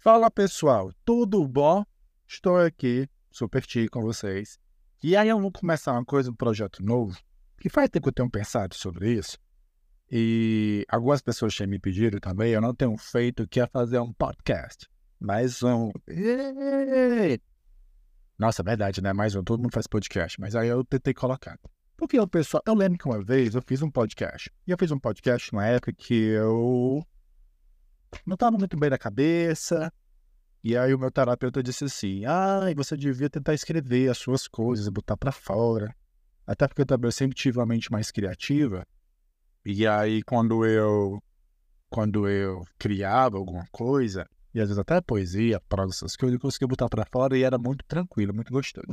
Fala pessoal, tudo bom? Estou aqui, super chique com vocês. E aí eu vou começar uma coisa, um projeto novo, que faz tempo que eu tenho pensado sobre isso. E algumas pessoas têm me pedido também, eu não tenho feito, que é fazer um podcast. Mais um. Nossa, é verdade, né? Mais um, todo mundo faz podcast, mas aí eu tentei colocar. Porque pessoal, eu lembro que uma vez eu fiz um podcast. E eu fiz um podcast numa época que eu não estava muito bem na cabeça. E aí o meu terapeuta disse assim: "Ah, você devia tentar escrever as suas coisas, botar para fora". Até porque eu também sempre tive uma mente mais criativa. E aí quando eu quando eu criava alguma coisa, e às vezes até poesia, prosa, essas coisas, eu conseguia botar para fora e era muito tranquilo, muito gostoso.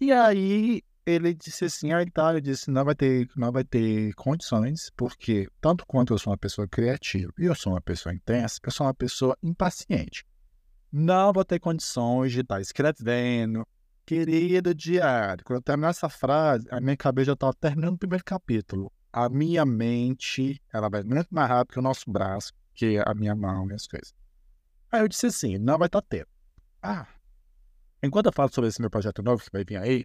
E aí ele disse assim, tá, ele disse, não vai ter, não vai ter condições, porque tanto quanto eu sou uma pessoa criativa e eu sou uma pessoa intensa, eu sou uma pessoa impaciente. Não vou ter condições de estar escrevendo, querido diário. Quando eu terminar essa frase, a minha cabeça já estava terminando o primeiro capítulo. A minha mente, ela vai muito mais rápido que o nosso braço, que a minha mão e as coisas. Aí eu disse assim, não vai estar tempo. Ah, enquanto eu falo sobre esse meu projeto novo que vai vir aí,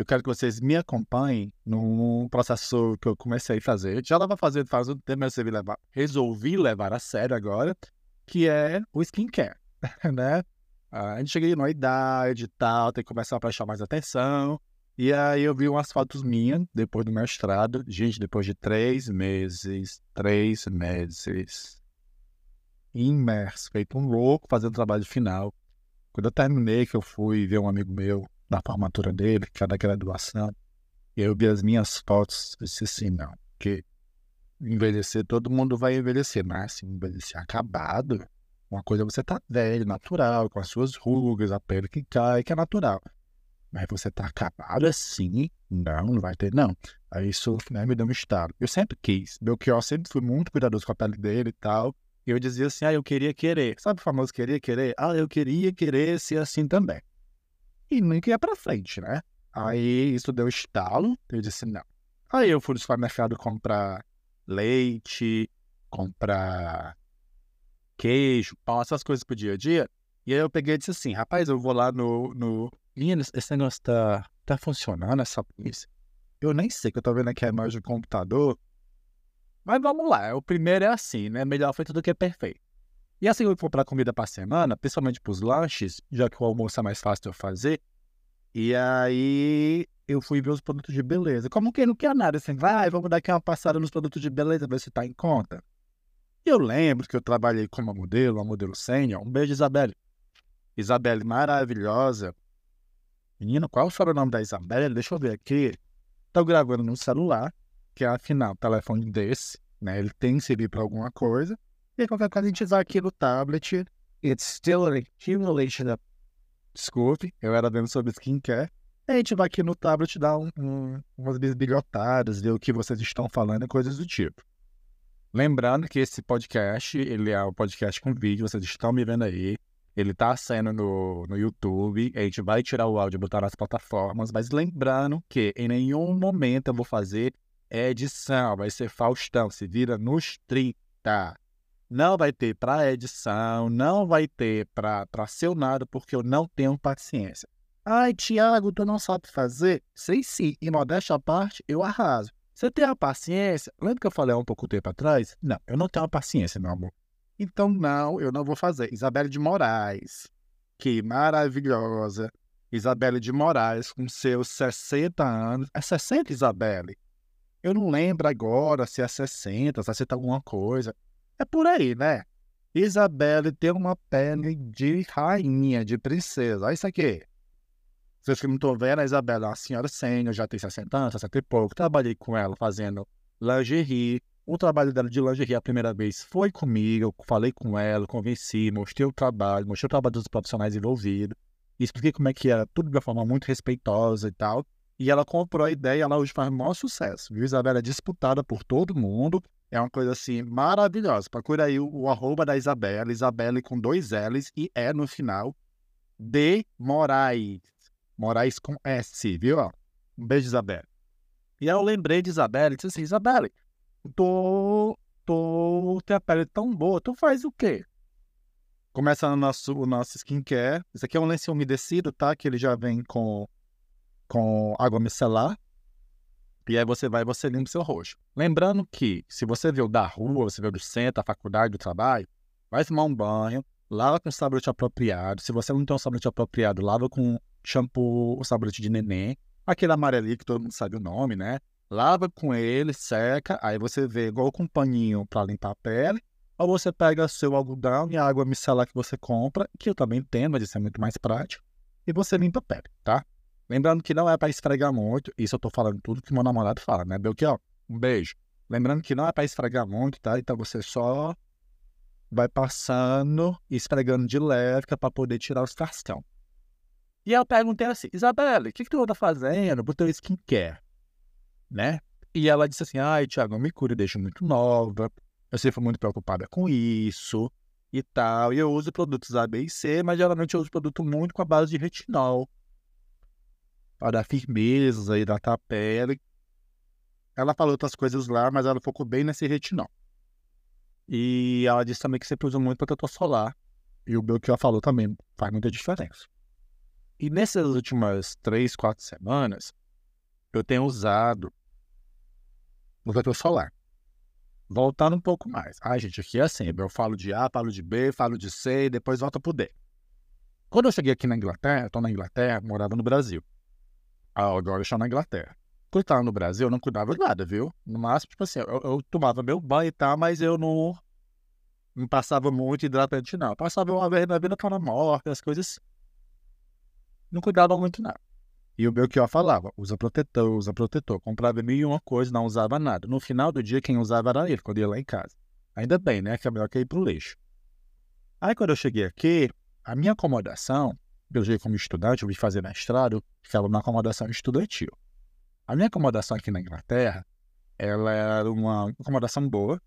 eu quero que vocês me acompanhem num processo que eu comecei a fazer. Já estava fazendo faz um tempo, mas levar, resolvi levar a sério agora, que é o skincare, né? A gente chega numa idade e tal, tem que começar a prestar mais atenção. E aí eu vi umas fotos minhas, depois do mestrado. Gente, depois de três meses, três meses, imerso, feito um louco, fazendo trabalho final. Quando eu terminei, que eu fui ver um amigo meu da formatura dele, que era da graduação, e eu vi as minhas fotos, eu disse assim, não, que envelhecer, todo mundo vai envelhecer, mas assim, envelhecer acabado, uma coisa é você tá velho, natural, com as suas rugas, a pele que cai, que é natural. Mas você tá acabado assim? Não, não vai ter, não. Aí isso né, me deu um estado. Eu sempre quis. Belchior sempre fui muito cuidadoso com a pele dele e tal. E eu dizia assim, ah, eu queria querer. Sabe o famoso queria querer? Ah, eu queria querer ser assim também e nunca ia pra frente, né? Aí isso deu estalo, eu disse não. Aí eu fui no supermercado comprar leite, comprar queijo, pão, essas coisas pro dia a dia. E aí eu peguei e disse assim, rapaz, eu vou lá no. no... Menina, esse negócio tá, tá funcionando, essa polícia. Eu nem sei que eu tô vendo aqui a imagem do computador. Mas vamos lá, o primeiro é assim, né? Melhor feito do que perfeito. E assim eu vou comprar comida para semana, principalmente para os lanches, já que o almoço é mais fácil de eu fazer. E aí eu fui ver os produtos de beleza. Como quem não quer nada, assim, vai, vamos dar aqui uma passada nos produtos de beleza, ver se tá em conta. E eu lembro que eu trabalhei como modelo, uma modelo sênior. Um beijo, Isabelle. Isabelle, maravilhosa. Menina, qual o sobrenome da Isabelle? Deixa eu ver aqui. Tô gravando no celular, que é afinal, telefone desse, né? Ele tem que servir para alguma coisa. E qualquer coisa a gente vai aqui no tablet. It's still an accumulation of... Desculpe, eu era vendo sobre skincare. A gente vai aqui no tablet dar um, um, umas bisbilhotadas, ver o que vocês estão falando e coisas do tipo. Lembrando que esse podcast, ele é um podcast com vídeo, vocês estão me vendo aí. Ele tá saindo no, no YouTube, a gente vai tirar o áudio e botar nas plataformas, mas lembrando que em nenhum momento eu vou fazer edição, vai ser Faustão, se vira nos 30 não vai ter para edição, não vai ter para seu nada, porque eu não tenho paciência. Ai, Tiago, tu não sabe fazer? Sei sim, e modéstia à parte, eu arraso. Você tem a paciência? Lembra que eu falei há um pouco tempo atrás? Não, eu não tenho a paciência, meu amor. Então, não, eu não vou fazer. Isabelle de Moraes, que maravilhosa. Isabelle de Moraes, com seus 60 anos. É 60, Isabelle? Eu não lembro agora se é 60, 60 alguma coisa. É por aí, né? Isabelle tem uma pele de rainha, de princesa. Olha isso aqui. Vocês que não estão vendo, a Isabela é uma senhora sênior, já tem 60 anos, 60 e pouco. Trabalhei com ela fazendo lingerie. O trabalho dela de lingerie a primeira vez foi comigo. Eu falei com ela, convenci, mostrei o trabalho, mostrei o trabalho dos profissionais envolvidos. Expliquei como é que era, tudo de uma forma muito respeitosa e tal. E ela comprou a ideia ela hoje faz maior sucesso. Viu? Isabela é disputada por todo mundo. É uma coisa assim maravilhosa. Procura aí o, o arroba da Isabela, Isabelle com dois L's e E no final. De Moraes. Moraes com S, viu? Um beijo, Isabelle. E aí eu lembrei de Isabelle e disse assim, Isabelle, tô, tô, tem a pele tão boa, tu faz o quê? Começa o nosso, o nosso skincare. Isso aqui é um lenço umedecido, tá? Que ele já vem com, com água micelar. E aí você vai e você limpa o seu rosto. Lembrando que, se você veio da rua, você veio do centro, da faculdade, do trabalho, vai tomar um banho, lava com sabonete apropriado. Se você não tem um sabonete apropriado, lava com shampoo, o sabonete de neném. Aquele amarelinho que todo mundo sabe o nome, né? Lava com ele, seca, aí você vê igual com um paninho para limpar a pele ou você pega seu algodão e a água micelar que você compra, que eu também tenho, mas isso é muito mais prático, e você limpa a pele, tá? Lembrando que não é para esfregar muito, isso eu tô falando tudo que meu namorado fala, né, Belchior? Um beijo. Lembrando que não é para esfregar muito, tá? Então você só vai passando esfregando de leve é para poder tirar os cascão. E eu perguntei assim, Isabela, o que, que tu tá fazendo pro teu skincare? Né? E ela disse assim, ai, Thiago, me cura, deixa muito nova, eu sempre fui muito preocupada com isso e tal. E eu uso produtos A, B e C, mas geralmente eu uso produto muito com a base de retinol. Dar firmeza, hidratar a pele. Ela falou outras coisas lá, mas ela focou bem nesse retinol. E ela disse também que sempre usa muito protetor solar. E o Belchior falou também, faz muita diferença. E nessas últimas três, quatro semanas, eu tenho usado protetor solar voltando um pouco mais. Ai, gente, aqui é assim, eu falo de A, falo de B, falo de C e depois volta pro D. Quando eu cheguei aqui na Inglaterra, tô na Inglaterra, morava no Brasil. Ah, agora eu estou na Inglaterra. Quando eu tava no Brasil, eu não cuidava de nada, viu? No máximo, tipo assim, eu, eu tomava meu banho e tal, mas eu não, não passava muito hidratante, não. Eu passava uma vez na vida para morte, as coisas. Não cuidava muito, não. E o Belchior falava, usa protetor, usa protetor. Comprava mil e uma coisa, não usava nada. No final do dia, quem usava era ele, quando ia lá em casa. Ainda bem, né? Que é melhor que ir pro lixo. Aí, quando eu cheguei aqui, a minha acomodação, eu cheguei como estudante, eu vim fazer mestrado, ficava na acomodação estudantil. A minha acomodação aqui na Inglaterra, ela era uma acomodação boa.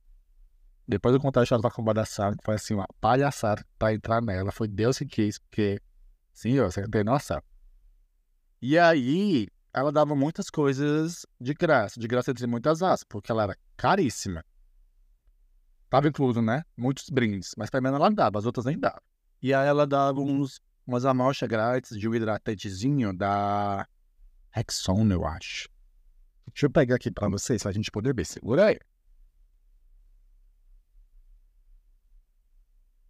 Depois eu contar a história da acomodação, que foi assim, uma palhaçada para entrar nela. Foi Deus que quis, porque, sim, você não tem noção. E aí, ela dava muitas coisas de graça, de graça entre muitas aspas, porque ela era caríssima. Tava incluso, né? Muitos brindes, mas pra mim ela dava, as outras nem davam. E aí ela dava uns, umas amostras grátis de um hidratantezinho da Rexona, eu acho. Deixa eu pegar aqui pra vocês, pra gente poder ver. Segura aí.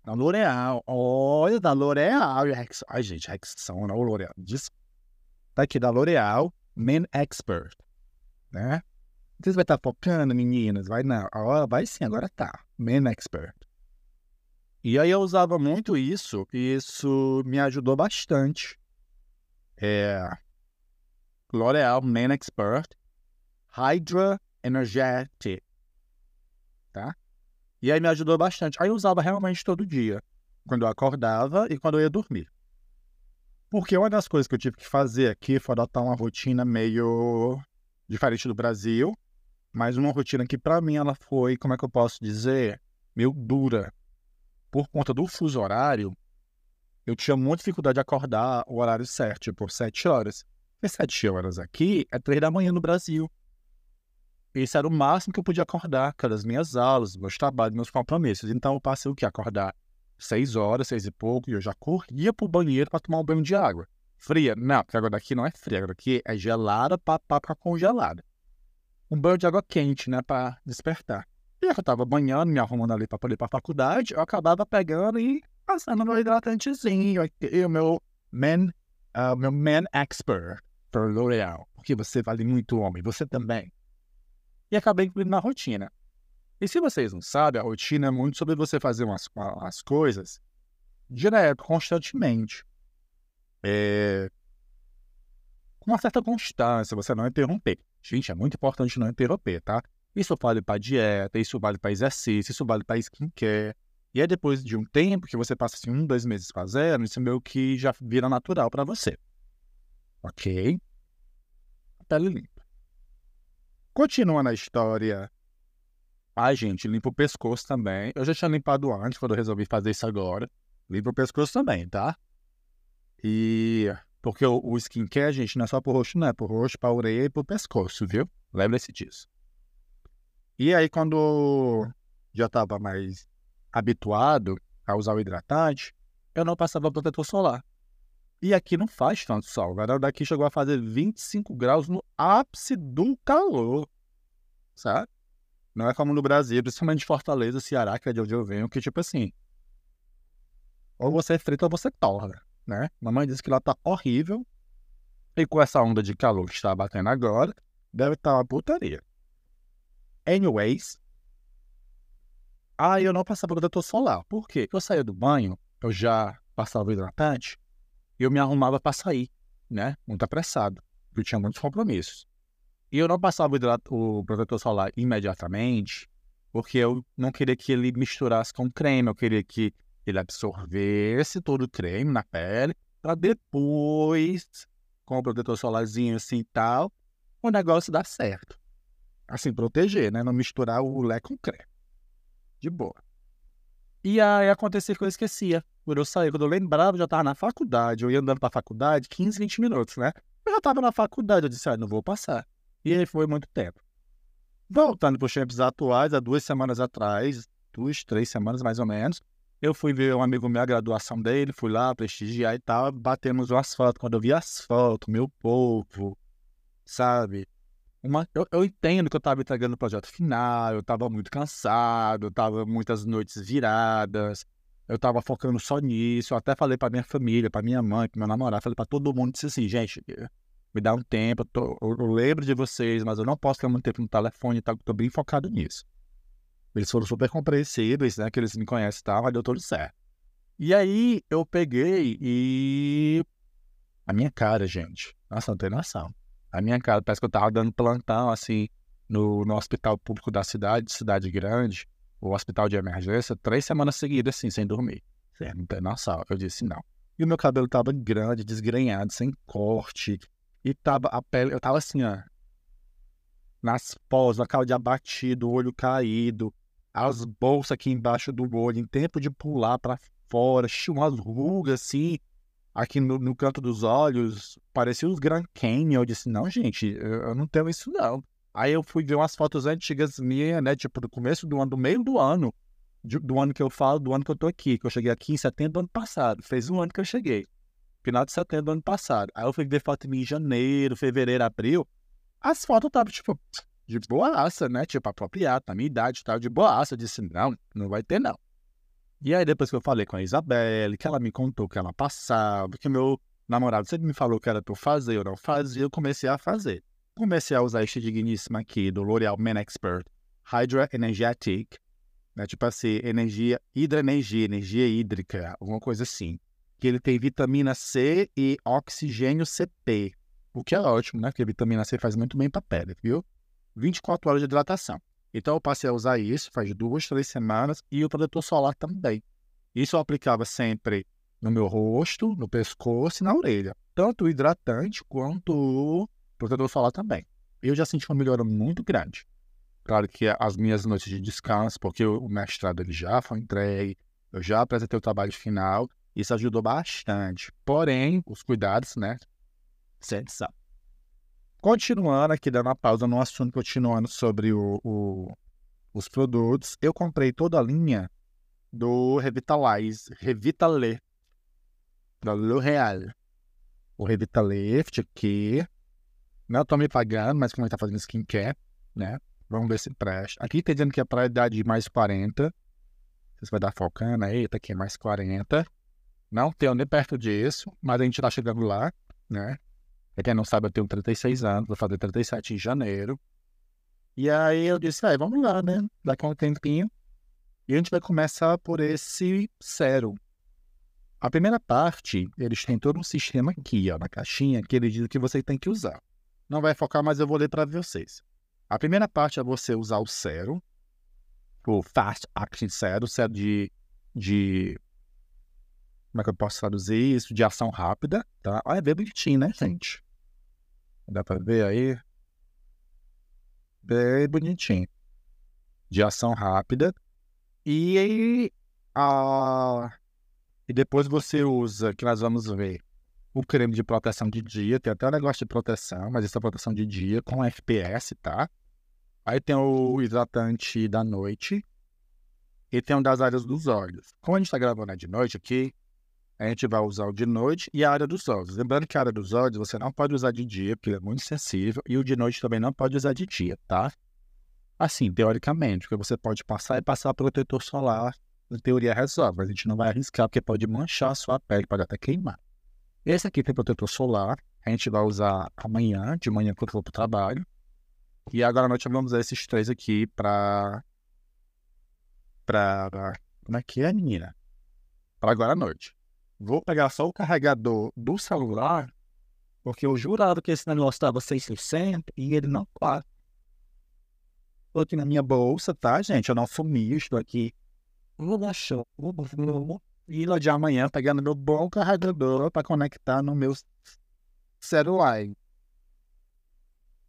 Da L'Oreal. Olha, da L'Oreal. Ai, gente, Rexona, ou L'Oreal. Tá aqui da L'Oreal, Men Expert, né? Vocês vai estar focando, meninas? Vai não. Agora vai sim, agora tá. Men Expert. E aí eu usava muito isso, e isso me ajudou bastante. É... L'Oreal Men Expert Hydra Energetic, tá? E aí me ajudou bastante. Aí eu usava realmente todo dia, quando eu acordava e quando eu ia dormir. Porque uma das coisas que eu tive que fazer aqui foi adotar uma rotina meio diferente do Brasil, mas uma rotina que para mim ela foi, como é que eu posso dizer, meio dura. Por conta do fuso horário, eu tinha muita dificuldade de acordar o horário certo, tipo 7 horas. E 7 horas aqui é 3 da manhã no Brasil. Esse era o máximo que eu podia acordar, cara, as minhas aulas, meus trabalhos, meus compromissos. Então eu passei o que? Acordar seis horas, seis e pouco, e eu já corria pro banheiro para tomar um banho de água. Fria? Não, porque agora daqui não é fria, agora daqui é gelada para congelada. Um banho de água quente, né, para despertar. E eu tava banhando, me arrumando ali para poder ir pra faculdade, eu acabava pegando e passando no hidratantezinho aqui, o meu man, uh, meu man expert por L'Oreal, porque você vale muito homem, você também. E acabei incluindo na rotina. E se vocês não sabem, a rotina é muito sobre você fazer umas, as coisas direto, constantemente. É, com uma certa constância, você não interromper. Gente, é muito importante não interromper, tá? Isso vale para dieta, isso vale para exercício, isso vale para skincare. E é depois de um tempo que você passa assim, um, dois meses fazendo, isso meio que já vira natural para você. Ok? A pele limpa. Continuando a história Ai, gente, limpa o pescoço também. Eu já tinha limpado antes, quando eu resolvi fazer isso agora. Limpa o pescoço também, tá? E. Porque o, o skincare, gente, não é só pro rosto, não. É pro rosto, pra orelha e pro pescoço, viu? Lembre-se disso. E aí, quando já tava mais habituado, a usar o hidratante, eu não passava protetor solar. E aqui não faz tanto sol. galera daqui chegou a fazer 25 graus no ápice do calor. Sabe? Não é como no Brasil, principalmente Fortaleza, Ceará, que é de onde eu venho, que tipo assim. Ou você frita ou você torna, né? Mamãe disse que lá tá horrível. E com essa onda de calor que está batendo agora, deve estar tá uma putaria. Anyways. Aí eu não passava protetor solar. Por quê? Eu saía do banho, eu já passava o hidratante, eu me arrumava para sair, né? Muito apressado, porque eu tinha muitos compromissos. E eu não passava o, o protetor solar imediatamente, porque eu não queria que ele misturasse com creme, eu queria que ele absorvesse todo o creme na pele, para depois, com o protetor solarzinho assim e tal, o negócio dar certo. Assim, proteger, né? Não misturar o lé com creme. De boa. E aí acontecia que eu esquecia. Quando eu saía, quando eu lembrava, eu já estava na faculdade. Eu ia andando para a faculdade 15, 20 minutos, né? Eu já estava na faculdade. Eu disse, ah, não vou passar. E aí foi muito tempo. Voltando para os tempos atuais, há duas semanas atrás, duas, três semanas mais ou menos, eu fui ver um amigo meu, a graduação dele, fui lá prestigiar e tal, batemos o asfalto. Quando eu vi asfalto, meu povo, sabe? Uma, eu, eu entendo que eu estava entregando o projeto final, eu estava muito cansado, eu estava muitas noites viradas, eu estava focando só nisso. Eu até falei para minha família, para minha mãe, para meu namorado, falei para todo mundo, disse assim, gente, me dá um tempo, eu, tô, eu, eu, lembro de vocês, mas eu não posso ficar muito tempo no telefone, tá, tô bem focado nisso. Eles foram super compreensíveis, né, que eles me conhecem e tal, mas deu tudo certo. E aí eu peguei e... A minha cara, gente, nossa, não tem noção a minha cara. Parece que eu tava dando plantão, assim, no, no hospital público da cidade, cidade grande, o hospital de emergência, três semanas seguidas, assim, sem dormir. Você não tem noção. Eu disse não. E o meu cabelo tava grande, desgrenhado, sem corte. E tava a pele, eu tava assim, ó. Nas pós, a cara de abatido, o olho caído, as bolsas aqui embaixo do olho, em tempo de pular para fora, umas rugas assim, aqui no, no, canto dos olhos, parecia os Grand Canyon. Eu disse, não, gente, eu, eu, não tenho isso não. Aí eu fui ver umas fotos antigas minhas, né, tipo, do começo do ano, do meio do ano, de, do ano que eu falo, do ano que eu tô aqui, que eu cheguei aqui em setembro do ano passado. Fez um ano que eu cheguei. Final de setembro do ano passado. Aí eu fui ver foto minha em janeiro, fevereiro, abril. As fotos estavam, tipo, de boaça, né? Tipo, apropriado, na minha idade tal, de boaça. Eu disse, não, não vai ter não. E aí, depois que eu falei com a Isabelle, que ela me contou que ela passava, que meu namorado sempre me falou que era pra eu fazer, eu não fazia, eu comecei a fazer. Comecei a usar este digníssimo aqui do L'Oreal Men Expert Hydra Energetic, né? Tipo assim, energia, hidroenergia, energia hídrica, alguma coisa assim. Que ele tem vitamina C e oxigênio CP, o que é ótimo, né? Porque a vitamina C faz muito bem pra pele, viu? 24 horas de hidratação. Então eu passei a usar isso faz duas, três semanas e o protetor solar também. Isso eu aplicava sempre no meu rosto, no pescoço e na orelha. Tanto o hidratante quanto o protetor solar também. Eu já senti uma melhora muito grande. Claro que as minhas noites de descanso, porque o mestrado ele já foi entregue, eu já apresentei o trabalho final, isso ajudou bastante. Porém, os cuidados, né? Você. Continuando aqui, dando uma pausa no assunto, continuando sobre o, o, os produtos, eu comprei toda a linha do Revitalize, Revitale, da L'Oréal. O Revitalift aqui, não tô me pagando, mas como ele tá fazendo skincare, né? Vamos ver se presta. Aqui tá dizendo que é para idade de mais 40. Você vai dar focando aí, tá aqui mais 40. Não tenho nem perto disso, mas a gente tá chegando lá, né? Pra quem não sabe, eu tenho 36 anos, vou fazer 37 em janeiro. E aí eu disse, ah, vamos lá, né? Daqui a um tempinho. E a gente vai começar por esse sérum. A primeira parte, eles têm todo um sistema aqui, ó, na caixinha, que ele diz que você tem que usar. Não vai focar, mas eu vou ler para vocês. A primeira parte é você usar o sérum, o Fast Acting Serum, sérum de, de como é que eu posso traduzir isso? De ação rápida, tá? Olha, é bem bonitinho, né, gente? Dá pra ver aí? Bem bonitinho. De ação rápida. E, a... e depois você usa, que nós vamos ver, o creme de proteção de dia. Tem até um negócio de proteção, mas essa é proteção de dia com FPS, tá? Aí tem o hidratante da noite. e tem um das áreas dos olhos. Como a gente está gravando de noite aqui, a gente vai usar o de noite e a área dos olhos. Lembrando que a área dos olhos você não pode usar de dia, porque ele é muito sensível, e o de noite também não pode usar de dia, tá? Assim, teoricamente, porque você pode passar e passar protetor solar, na teoria resolve, mas a gente não vai arriscar, porque pode manchar a sua pele, pode até queimar. Esse aqui tem protetor solar, a gente vai usar amanhã, de manhã quando for para o trabalho. E agora à noite vamos usar esses três aqui para. Para. Como é que é, menina? Para agora à noite. Vou pegar só o carregador do celular, porque eu jurava que esse negócio estava 100% e ele não está. Estou aqui na minha bolsa, tá, gente? Eu não sumi, estou aqui. Vou dar show. E no dia amanhã pegando meu bom carregador para conectar no meu celular.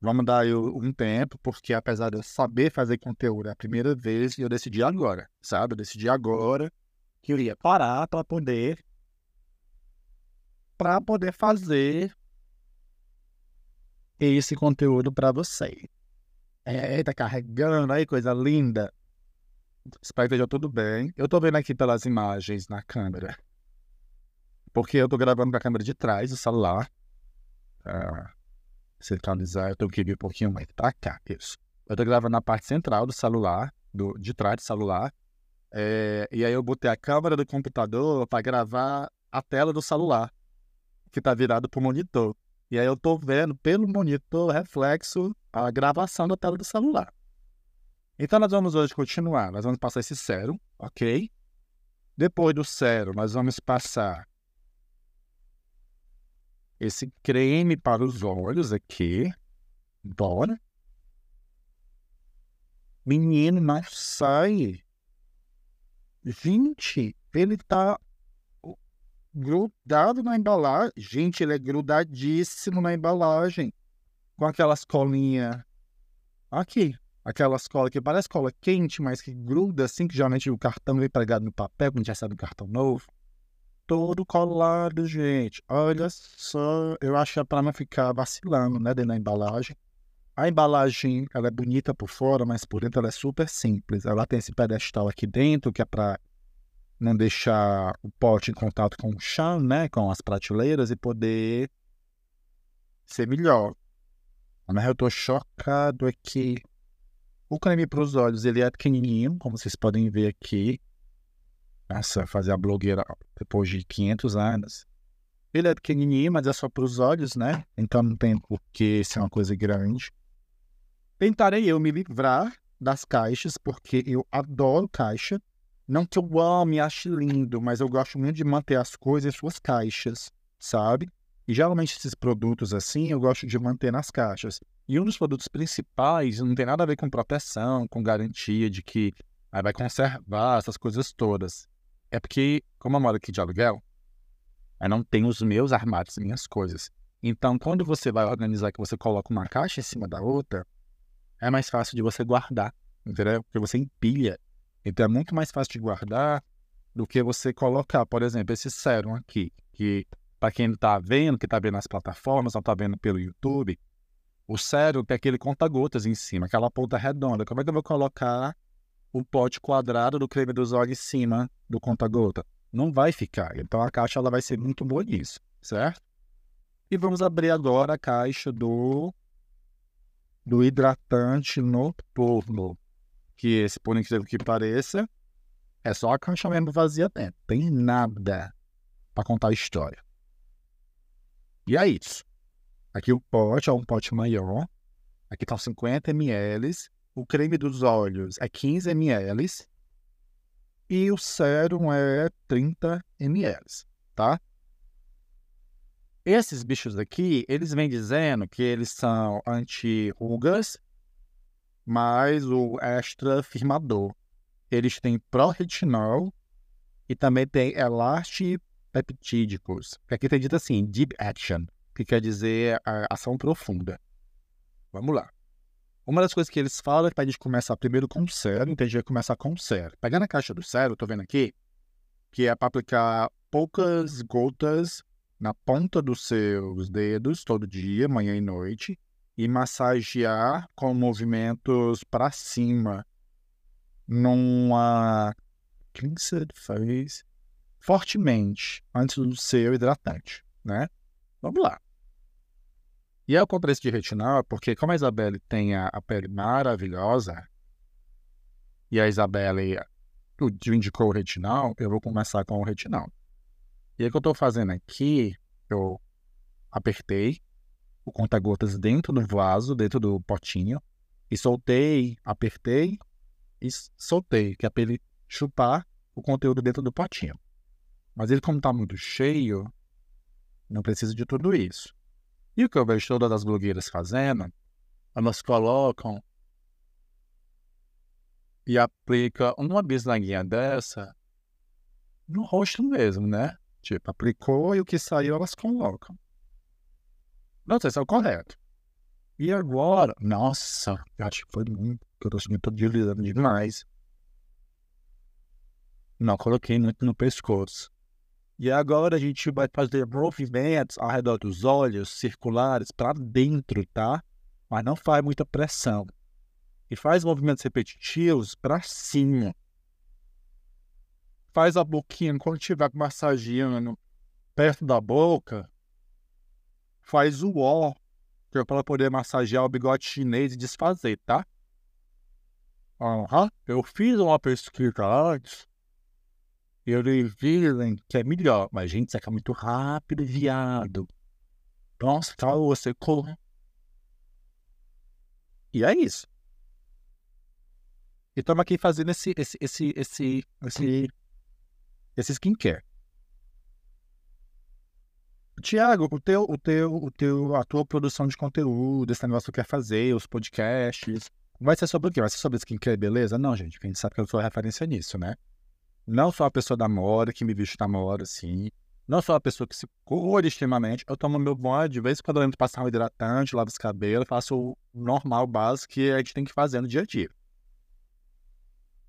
Vamos dar aí um tempo, porque apesar de eu saber fazer conteúdo é a primeira vez, eu decidi agora, sabe? Eu decidi agora que eu ia parar para poder para poder fazer esse conteúdo para você. É, tá carregando aí, coisa linda. Espero que esteja tudo bem. Eu tô vendo aqui pelas imagens na câmera. Porque eu tô gravando com a câmera de trás do celular. Ah, centralizar, eu tenho que vir um pouquinho mais pra cá. Isso. Eu tô gravando na parte central do celular, do, de trás do celular. É, e aí eu botei a câmera do computador para gravar a tela do celular, que tá virado pro monitor. E aí eu tô vendo pelo monitor reflexo a gravação da tela do celular. Então nós vamos hoje continuar. Nós vamos passar esse sérum, ok? Depois do sérum, nós vamos passar esse creme para os olhos aqui. Bora. Menino, não sai. Gente, ele tá grudado na embalagem. Gente, ele é grudadíssimo na embalagem. Com aquelas colinhas. Aqui. Aquelas colas que parece cola quente, mas que gruda assim, que geralmente o cartão vem pregado no papel quando já recebe um cartão novo todo colado, gente. Olha só, eu acho que é para não ficar vacilando, né, dentro da embalagem. A embalagem, ela é bonita por fora, mas por dentro ela é super simples. Ela tem esse pedestal aqui dentro, que é para não deixar o pote em contato com o chão, né, com as prateleiras e poder ser melhor. Mas eu tô chocado aqui. O creme para os olhos, ele é pequenininho, como vocês podem ver aqui. Nossa, fazer a blogueira depois de 500 anos. Ele é pequenininho, mas é só para os olhos, né? Então não tem por que ser uma coisa grande. Tentarei eu me livrar das caixas, porque eu adoro caixa. Não que eu ame, ache lindo, mas eu gosto muito de manter as coisas em suas caixas, sabe? E geralmente esses produtos assim eu gosto de manter nas caixas. E um dos produtos principais não tem nada a ver com proteção, com garantia de que aí vai conservar essas coisas todas. É porque, como eu moro aqui de aluguel, eu não tenho os meus armários, minhas coisas. Então, quando você vai organizar que você coloca uma caixa em cima da outra, é mais fácil de você guardar, entendeu? Porque você empilha. Então, é muito mais fácil de guardar do que você colocar, por exemplo, esse sérum aqui, que para quem está vendo, que está vendo nas plataformas, não está vendo pelo YouTube, o sérum tem aquele conta-gotas em cima, aquela ponta redonda. Como é que eu vou colocar o pote quadrado do creme dos olhos em cima do conta-gota. Não vai ficar. Então a caixa ela vai ser muito boa nisso, certo? E vamos abrir agora a caixa do, do hidratante noturno. Que por incrível que pareça, é só a caixa mesmo vazia dentro. Tem nada para contar a história. E é isso. Aqui o pote é um pote maior. Aqui estão 50 ml. O creme dos olhos é 15 ml e o sérum é 30 ml, tá? Esses bichos aqui, eles vêm dizendo que eles são anti-rugas, mas o extra firmador. Eles têm pró-retinol e também tem elastipeptídicos, aqui tem dito assim, deep action, que quer dizer ação profunda. Vamos lá. Uma das coisas que eles falam é para a gente começar primeiro com sério, então a gente vai começar com sério. Pegando a caixa do sério, tô vendo aqui, que é para aplicar poucas gotas na ponta dos seus dedos todo dia, manhã e noite, e massagear com movimentos para cima, numa cleanser faz fortemente antes do seu hidratante, né? Vamos lá. E eu comprei esse de retinol porque como a Isabelle tem a, a pele maravilhosa e a Isabelle indicou o retinol, eu vou começar com o retinol. E o que eu estou fazendo aqui, eu apertei o conta-gotas dentro do vaso, dentro do potinho, e soltei, apertei e soltei, que é para ele chupar o conteúdo dentro do potinho. Mas ele, como está muito cheio, não precisa de tudo isso. E o que eu vejo todas as blogueiras fazendo, elas colocam e aplicam uma bisnaguinha dessa no rosto mesmo, né? Tipo, aplicou e o que saiu elas colocam. Não é o correto. E agora, nossa, acho que foi muito, eu tô sentindo todo deslizando demais. Não, coloquei muito no pescoço. E agora a gente vai fazer movimentos ao redor dos olhos circulares para dentro, tá? Mas não faz muita pressão. E faz movimentos repetitivos para cima. Faz a boquinha quando estiver massageando perto da boca. Faz o ó, que é para poder massagear o bigode chinês e desfazer, tá? Aham. Eu fiz uma pesquisa antes e eles dizem que é melhor, mas gente seca muito rápido, viado. Nossa, tá, você corre. E é isso. E estamos aqui fazendo esse, esse, esse, esse, esse, esse skincare. Tiago, o teu, o teu, o teu, a tua produção de conteúdo, esse negócio que quer fazer, os podcasts, vai ser sobre o quê? Vai ser sobre skincare, beleza? Não, gente, a gente sabe que eu sou referência nisso, né? Não sou a pessoa da moda, que me veste da moda, assim. Não sou a pessoa que se cuida extremamente. Eu tomo meu banho, de vez em quando eu entro passar um hidratante, lavo os cabelos, faço o normal, básico que a gente tem que fazer no dia a dia.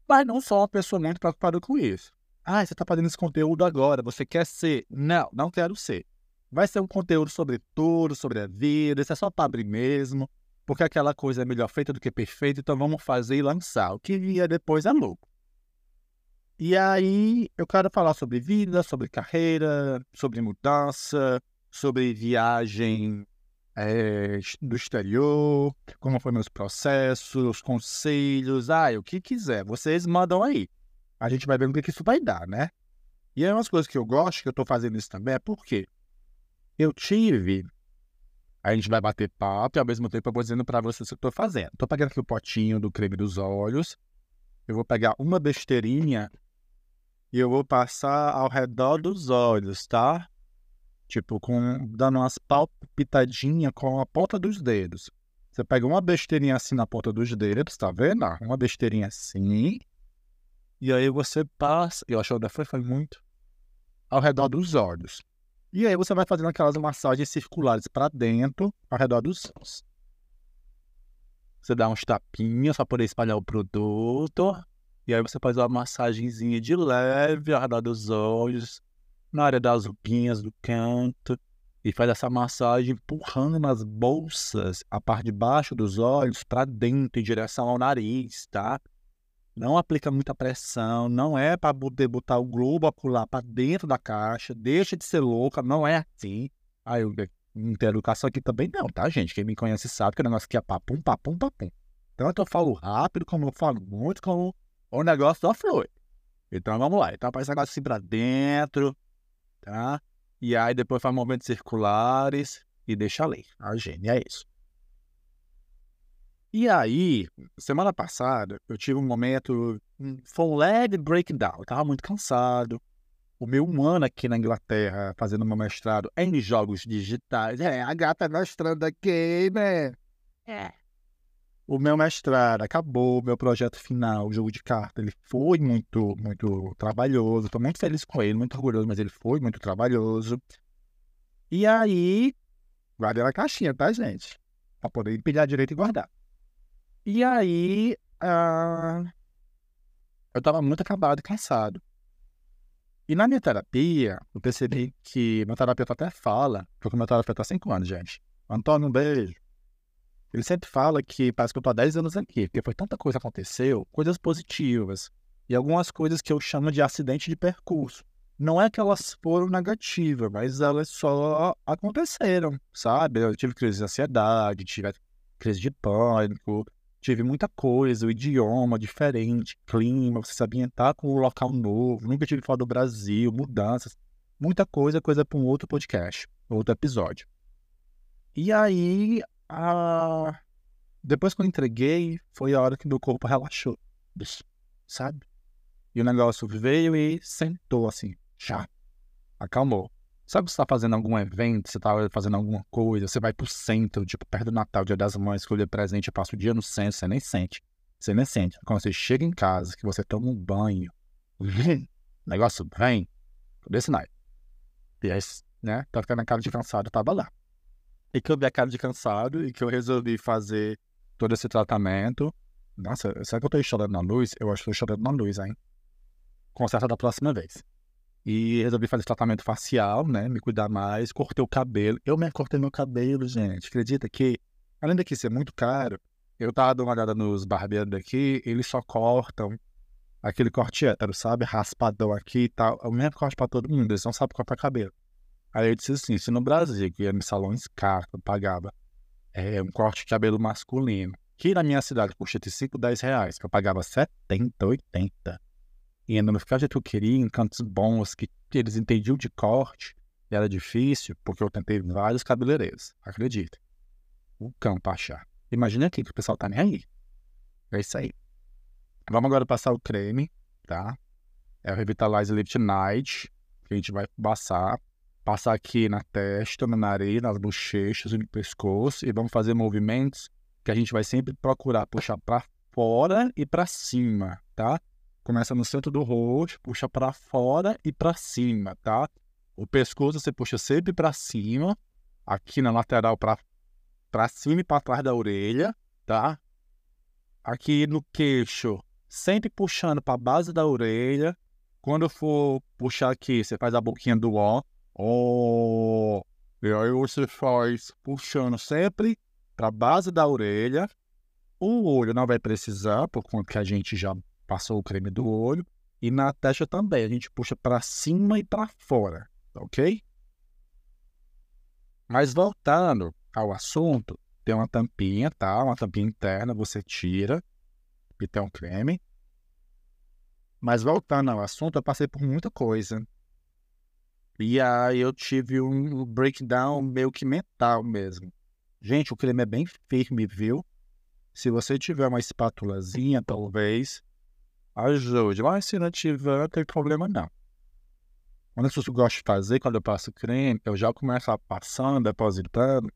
Mas não sou uma pessoa muito preocupada com isso. Ah, você está fazendo esse conteúdo agora, você quer ser? Não, não quero ser. Vai ser um conteúdo sobre tudo, sobre a vida, isso é só para abrir mesmo, porque aquela coisa é melhor feita do que perfeita, então vamos fazer e lançar. O que vier depois é louco. E aí eu quero falar sobre vida, sobre carreira, sobre mudança, sobre viagem é, do exterior, como foram meus processos, conselhos, ah, o que quiser, vocês mandam aí. A gente vai ver o que isso vai dar, né? E aí umas coisas que eu gosto, que eu tô fazendo isso também, é porque eu tive. A gente vai bater papo e ao mesmo tempo eu vou dizendo para vocês o que eu tô fazendo. Tô pegando aqui o potinho do creme dos olhos. Eu vou pegar uma besteirinha e eu vou passar ao redor dos olhos, tá? Tipo, com, dando umas palpitadinhas com a ponta dos dedos. Você pega uma besteirinha assim na ponta dos dedos, tá vendo? Uma besteirinha assim. E aí você passa. Eu acho que foi, foi muito. Ao redor dos olhos. E aí você vai fazendo aquelas massagens circulares para dentro, ao redor dos olhos. Você dá uns tapinhas para poder espalhar o produto. E aí você faz uma massagenzinha de leve ao redor dos olhos, na área das rupinhas do canto. E faz essa massagem empurrando nas bolsas, a parte de baixo dos olhos, para dentro, em direção ao nariz, tá? Não aplica muita pressão, não é para botar o globo ocular para dentro da caixa, deixa de ser louca, não é assim. Aí eu não educação aqui também não, tá, gente? Quem me conhece sabe que o negócio aqui é papum, papum, papum. Tanto eu falo rápido, como eu falo muito, como o negócio só flui. Então vamos lá. Então faz negócio assim pra dentro, tá? E aí depois faz movimentos circulares e deixa ali. A gente, é isso. E aí, semana passada, eu tive um momento, foi um leve breakdown. Eu tava muito cansado. O meu um ano aqui na Inglaterra, fazendo meu mestrado em jogos digitais. É, a gata mestrando aqui, né? É o meu mestrado acabou, meu projeto final, o jogo de carta, ele foi muito, muito trabalhoso. Estou muito feliz com ele, muito orgulhoso, mas ele foi muito trabalhoso. E aí, guardei na caixinha, tá, gente? Para poder empilhar direito e guardar. E aí, uh, eu estava muito acabado e cansado. E na minha terapia, eu percebi que meu terapeuta até fala, porque meu terapeuta há cinco anos, gente. Antônio, um beijo. Ele sempre fala que parece que eu tô há 10 anos aqui, porque foi tanta coisa que aconteceu, coisas positivas. e algumas coisas que eu chamo de acidente de percurso. Não é que elas foram negativas, mas elas só aconteceram, sabe? Eu tive crise de ansiedade, tive crise de pânico, tive muita coisa, o idioma diferente, clima, você se ambientar com um local novo, nunca tive fora do Brasil, mudanças, muita coisa, coisa para um outro podcast, outro episódio. E aí, a... depois que eu entreguei, foi a hora que meu corpo relaxou, sabe? E o negócio veio e sentou assim, já, acalmou. Sabe você tá fazendo algum evento, você tá fazendo alguma coisa, você vai pro centro, tipo, perto do Natal, Dia das Mães, escolher presente, passa o dia no centro, você nem sente. Você nem sente. Quando você chega em casa, que você toma um banho, o negócio vem, desse night. E aí, né, tá ficando a cara de cansado, tava lá. E que eu vi a cara de cansado e que eu resolvi fazer todo esse tratamento. Nossa, será que eu tô chorando na luz? Eu acho que tô chorando na luz, hein? Conserta da próxima vez. E resolvi fazer tratamento facial, né? Me cuidar mais, cortei o cabelo. Eu me cortei meu cabelo, gente. Acredita que, além daqui ser muito caro, eu tava dando uma olhada nos barbeiros daqui, eles só cortam aquele corte hétero, sabe? Raspadão aqui e tal. É o mesmo corte pra todo mundo, eles não sabem cortar cabelo. Aí eu disse assim, se no Brasil, que ia em salões caros, eu pagava é, um corte de cabelo masculino, que na minha cidade custa de 5, 10 reais, que eu pagava 70, 80 e ainda não ficava do jeito que eu queria, em cantos bons, que eles entendiam de corte, e era difícil, porque eu tentei vários cabeleireiros, acredita. O pra achar. Imagina aqui que o pessoal tá nem aí. É isso aí. Vamos agora passar o creme, tá? É o Revitalize Lift Night, que a gente vai passar. Passar aqui na testa, na nariz, nas bochechas e no pescoço. E vamos fazer movimentos que a gente vai sempre procurar puxar para fora e para cima, tá? Começa no centro do rosto, puxa para fora e para cima, tá? O pescoço você puxa sempre para cima, aqui na lateral para cima e para trás da orelha, tá? Aqui no queixo, sempre puxando para a base da orelha. Quando for puxar aqui, você faz a boquinha do ó. Ó. E aí você faz puxando sempre para a base da orelha. O olho não vai precisar, por conta que a gente já passou o creme do olho. E na testa também, a gente puxa para cima e para fora, ok? Mas voltando ao assunto, tem uma tampinha, tá? Uma tampinha interna, você tira e tem um creme. Mas voltando ao assunto, eu passei por muita coisa. E aí eu tive um breakdown meio que mental mesmo. Gente, o creme é bem firme, viu? Se você tiver uma espátulazinha, talvez, ajude. Mas se não tiver, não tem problema não. Uma das coisas que eu gosto de fazer quando eu passo creme, eu já começo a passando, depositando,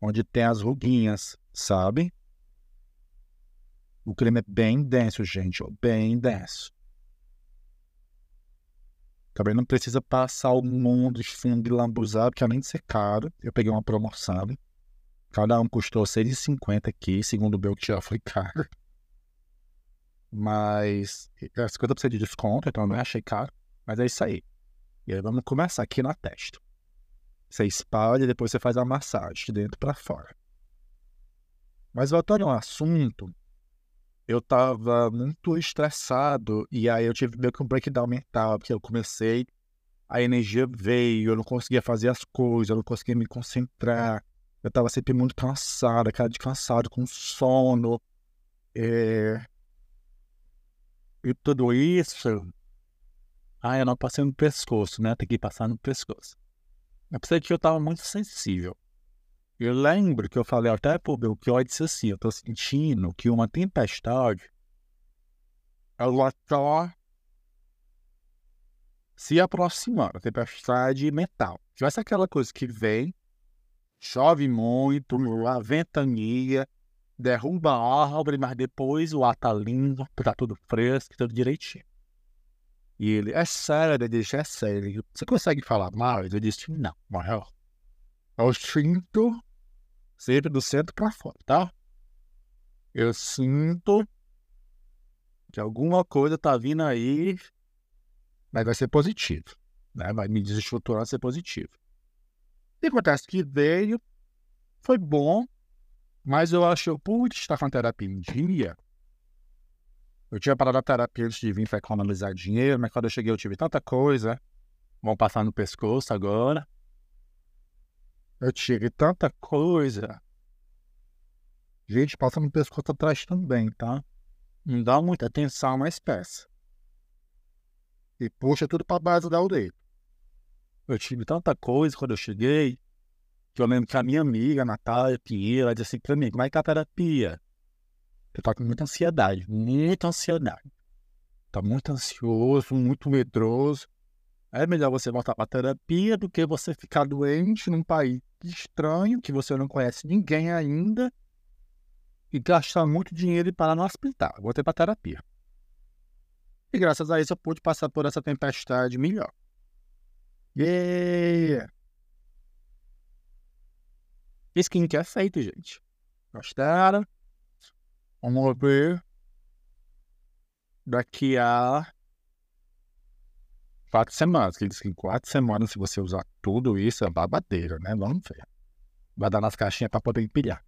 onde tem as ruguinhas, sabe? O creme é bem denso, gente, bem denso. Também não precisa passar o mundo de fundo e lambuzar, porque além de ser caro, eu peguei uma promoção. Cada um custou 6,50 aqui, segundo o meu que já foi caro. Mas é 50% de desconto, então eu não achei caro. Mas é isso aí. E aí vamos começar aqui na testa. Você espalha e depois você faz a massagem de dentro para fora. Mas voltando ao assunto, eu tava muito estressado e aí eu tive meio que um breakdown mental, porque eu comecei, a energia veio, eu não conseguia fazer as coisas, eu não conseguia me concentrar. Eu tava sempre muito cansado, cara de cansado, com sono. É, e tudo isso. Ah, eu não passei no pescoço, né? Tem que passar no pescoço. Eu pensei que eu estava muito sensível. Eu lembro que eu falei até pro Belchior disse assim: eu tô sentindo que uma tempestade ela tá se aproximando, a tempestade mental. Que ser aquela coisa que vem, chove muito, ventania, derruba a árvore, mas depois o ar tá limpo, tá tudo fresco, tudo direitinho. E ele, é sério, ele disse, é sério. Você consegue falar mais? Eu disse, não, maior. Eu sinto sempre do centro para fora, tá? Eu sinto que alguma coisa tá vindo aí, mas vai ser positivo, né? Vai me desestruturar ser positivo. E acontece que veio, foi bom, mas eu acho, por estar com a terapia em dia, Eu tinha parado a terapia antes de vir para economizar dinheiro, mas quando eu cheguei eu tive tanta coisa. Vão passar no pescoço agora. Eu tive tanta coisa. Gente, passa no pescoço atrás também, tá? Não dá muita atenção na espécie. E puxa tudo para base da orelha. Eu tive tanta coisa quando eu cheguei, eu lembro que a minha amiga, Natália Pinheiro, ela disse assim pra mim, como é que é a terapia? Eu tô com muita ansiedade, muita ansiedade. Tá muito ansioso, muito medroso. É melhor você voltar pra terapia do que você ficar doente num país estranho, que você não conhece ninguém ainda, e gastar muito dinheiro e parar no hospital. Eu voltei pra terapia. E graças a isso eu pude passar por essa tempestade melhor. Yeah! Skincare feito, gente. Gostaram? Vamos ver. Daqui a quatro semanas. Que diz que em quatro semanas, se você usar tudo isso, é babadeira, né? Vamos ver. Vai dar nas caixinhas para poder empilhar.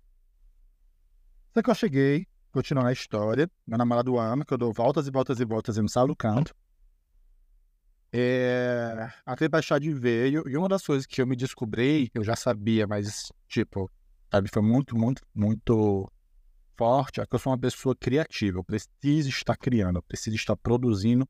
Só que eu cheguei, continuando a história. Meu namorado ama, que eu dou voltas e voltas e voltas e não saio do canto. É, a tempestade veio e uma das coisas que eu me descobri, eu já sabia, mas, tipo, sabe, foi muito, muito, muito forte, é que eu sou uma pessoa criativa. Eu preciso estar criando, eu preciso estar produzindo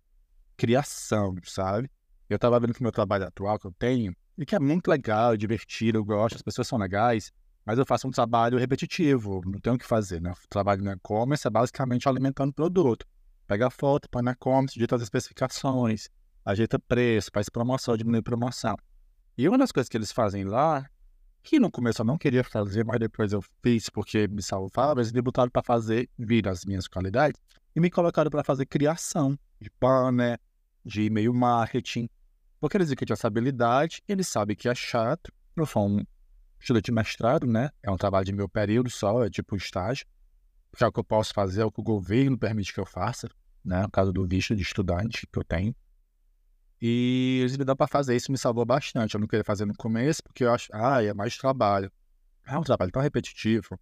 criação, sabe? Eu tava vendo que o meu trabalho atual que eu tenho, e que é muito legal, divertido, eu gosto, as pessoas são legais, mas eu faço um trabalho repetitivo, não tenho o que fazer, né? O trabalho no e-commerce é basicamente alimentando produto. Pega a foto, põe na e-commerce, digita as especificações, ajeita preço, faz promoção, diminui promoção. E uma das coisas que eles fazem lá, que no começo eu não queria fazer, mas depois eu fiz porque me salvava, eles me botaram para fazer, vir as minhas qualidades, e me colocaram para fazer criação de banner, de e-mail marketing. Porque eles viram que tinha essa habilidade, eles sabem que é chato, eu sou um estudante de mestrado, né? É um trabalho de meu período só, é tipo um estágio. Já é o que eu posso fazer é o que o governo permite que eu faça, né? No caso do visto de estudante que eu tenho. E eles me dão para fazer, isso me salvou bastante. Eu não queria fazer no começo, porque eu acho, ah, é mais trabalho. É um trabalho tão repetitivo.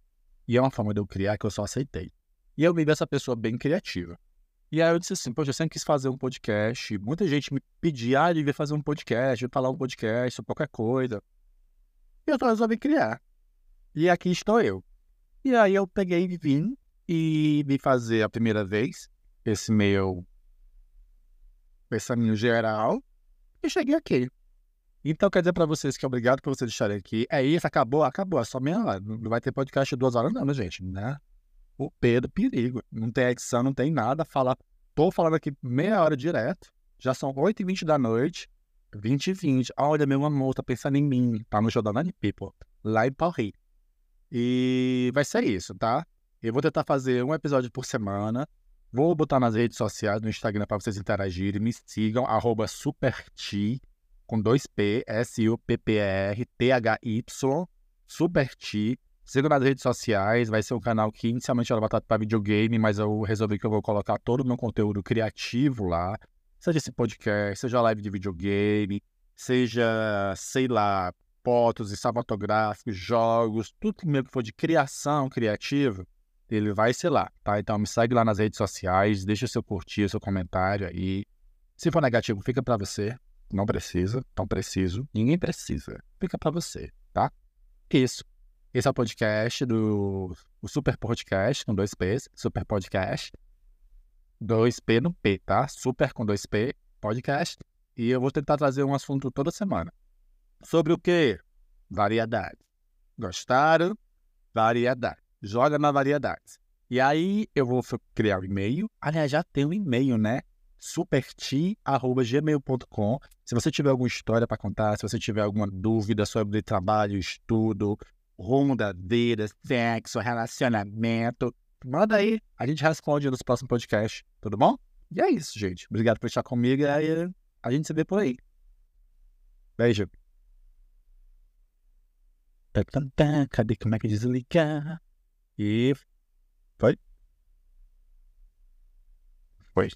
E é uma forma de eu criar que eu só aceitei. E eu me vi essa pessoa bem criativa. E aí eu disse assim, poxa, eu sempre quis fazer um podcast. Muita gente me pedia, ah, devia fazer um podcast, falar um podcast, qualquer coisa. E eu resolvi criar. E aqui estou eu. E aí eu peguei e vim e vim fazer a primeira vez esse meu pensamento geral e cheguei aqui. Então, quer dizer para vocês que obrigado por vocês estarem aqui. É isso, acabou, acabou. É só meia hora. Não vai ter podcast de duas horas, não, né, gente? Né? O Pedro, perigo. Não tem edição, não tem nada. Falar. Tô falando aqui meia hora direto. Já são 8h20 da noite. 20 e 20. Olha, meu amor, tá pensando em mim. Tá no Jornal de People. Lá em Paris. E vai ser isso, tá? Eu vou tentar fazer um episódio por semana. Vou botar nas redes sociais, no Instagram, para vocês interagirem. Me sigam, arroba superti, com dois P, S-U-P-P-R, T-H-Y, superti. Sigam nas redes sociais, vai ser um canal que inicialmente era voltado para videogame, mas eu resolvi que eu vou colocar todo o meu conteúdo criativo lá. Seja esse podcast, seja live de videogame, seja, sei lá, fotos, cinematográficos, jogos, tudo que que for de criação criativa ele vai ser lá, tá? Então me segue lá nas redes sociais, deixa seu curtir, seu comentário aí. Se for negativo, fica para você. Não precisa, não preciso, ninguém precisa. Fica para você, tá? Isso. Esse é o podcast do o Super Podcast com dois P's, Super Podcast. 2P no P, tá? Super com 2P, podcast. E eu vou tentar trazer um assunto toda semana. Sobre o quê? Variedade. Gostaram? Variedade joga na variedades. E aí eu vou criar o um e-mail. Aliás, já tem um e-mail, né? superti.gmail.com. Se você tiver alguma história para contar, se você tiver alguma dúvida sobre trabalho, estudo, rumo da vida, sexo, relacionamento, manda aí. A gente responde nos próximos podcasts, tudo bom? E é isso, gente. Obrigado por estar comigo e a gente se vê por aí. Beijo. Cadê como é que desligar? E foi. Foi.